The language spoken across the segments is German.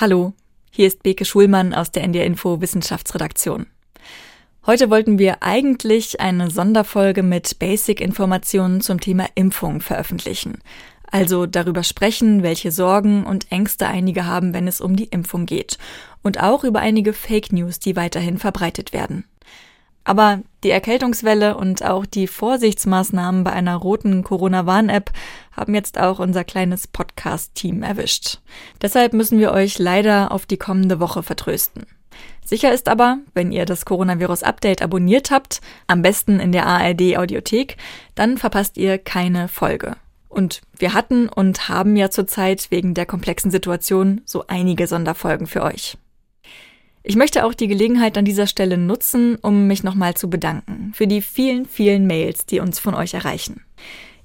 Hallo, hier ist Beke Schulmann aus der NDR Info Wissenschaftsredaktion. Heute wollten wir eigentlich eine Sonderfolge mit Basic-Informationen zum Thema Impfung veröffentlichen. Also darüber sprechen, welche Sorgen und Ängste einige haben, wenn es um die Impfung geht. Und auch über einige Fake News, die weiterhin verbreitet werden. Aber die Erkältungswelle und auch die Vorsichtsmaßnahmen bei einer roten Corona-Warn-App haben jetzt auch unser kleines Podcast-Team erwischt. Deshalb müssen wir euch leider auf die kommende Woche vertrösten. Sicher ist aber, wenn ihr das Coronavirus-Update abonniert habt, am besten in der ARD-Audiothek, dann verpasst ihr keine Folge. Und wir hatten und haben ja zurzeit wegen der komplexen Situation so einige Sonderfolgen für euch. Ich möchte auch die Gelegenheit an dieser Stelle nutzen, um mich nochmal zu bedanken für die vielen, vielen Mails, die uns von euch erreichen.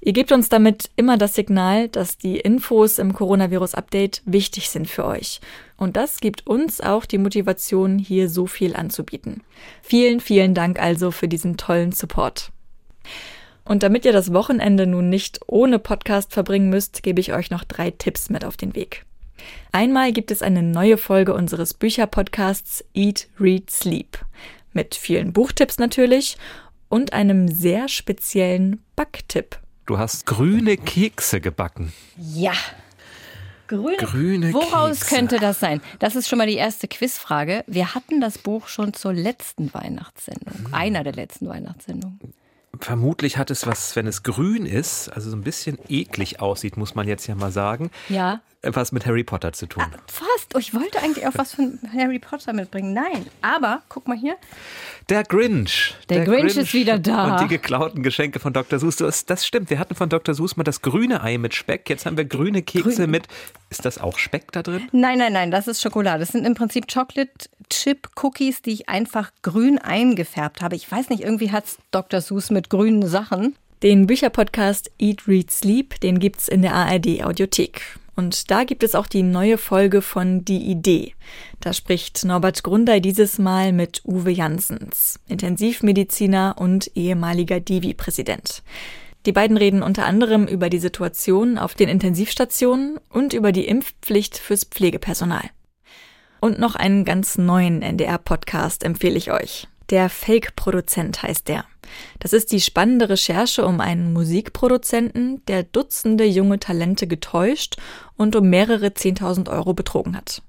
Ihr gebt uns damit immer das Signal, dass die Infos im Coronavirus-Update wichtig sind für euch. Und das gibt uns auch die Motivation, hier so viel anzubieten. Vielen, vielen Dank also für diesen tollen Support. Und damit ihr das Wochenende nun nicht ohne Podcast verbringen müsst, gebe ich euch noch drei Tipps mit auf den Weg. Einmal gibt es eine neue Folge unseres Bücherpodcasts Eat, Read, Sleep. Mit vielen Buchtipps natürlich und einem sehr speziellen Backtipp. Du hast grüne Kekse gebacken. Ja. Grüne, grüne Woraus Kekse. könnte das sein? Das ist schon mal die erste Quizfrage. Wir hatten das Buch schon zur letzten Weihnachtssendung, hm. einer der letzten Weihnachtssendungen. Vermutlich hat es was, wenn es grün ist, also so ein bisschen eklig aussieht, muss man jetzt ja mal sagen. Ja. Was mit Harry Potter zu tun. Ah, fast. Oh, ich wollte eigentlich auch was von Harry Potter mitbringen. Nein. Aber, guck mal hier. Der Grinch. Der, der Grinch, Grinch, ist wieder da. Und die geklauten Geschenke von Dr. Seuss. Das, das, stimmt. Wir hatten von Dr. Seuss mal das grüne Ei mit Speck. Jetzt haben wir grüne Kekse Grün. mit. Ist das auch Speck da drin? Nein, nein, nein. Das ist Schokolade. Das sind im Prinzip Chocolate Chip Cookies, die ich einfach grün eingefärbt habe. Ich weiß nicht, irgendwie hat es Dr. Seuss mit grünen Sachen. Den Bücherpodcast Eat, Read, Sleep, den gibt's in der ARD Audiothek. Und da gibt es auch die neue Folge von Die Idee. Da spricht Norbert Grundei dieses Mal mit Uwe Janssens, Intensivmediziner und ehemaliger Divi-Präsident. Die beiden reden unter anderem über die Situation auf den Intensivstationen und über die Impfpflicht fürs Pflegepersonal. Und noch einen ganz neuen NDR-Podcast empfehle ich euch. Der Fake-Produzent heißt der. Das ist die spannende Recherche um einen Musikproduzenten, der Dutzende junge Talente getäuscht und um mehrere 10.000 Euro betrogen hat.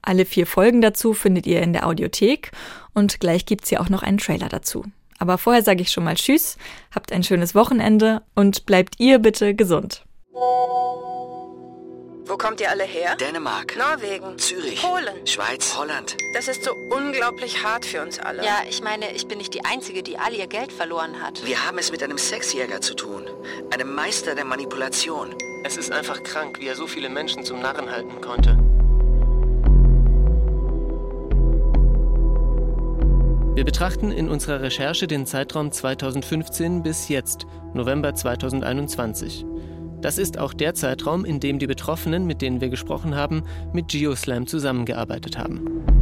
Alle vier Folgen dazu findet ihr in der Audiothek und gleich gibt's hier auch noch einen Trailer dazu. Aber vorher sage ich schon mal Tschüss, habt ein schönes Wochenende und bleibt ihr bitte gesund. Wo kommt ihr alle her? Dänemark. Norwegen. Zürich. Polen. Schweiz. Holland. Das ist so unglaublich hart für uns alle. Ja, ich meine, ich bin nicht die Einzige, die all ihr Geld verloren hat. Wir haben es mit einem Sexjäger zu tun. Einem Meister der Manipulation. Es ist einfach krank, wie er so viele Menschen zum Narren halten konnte. Wir betrachten in unserer Recherche den Zeitraum 2015 bis jetzt, November 2021. Das ist auch der Zeitraum, in dem die Betroffenen, mit denen wir gesprochen haben, mit GeoSlam zusammengearbeitet haben.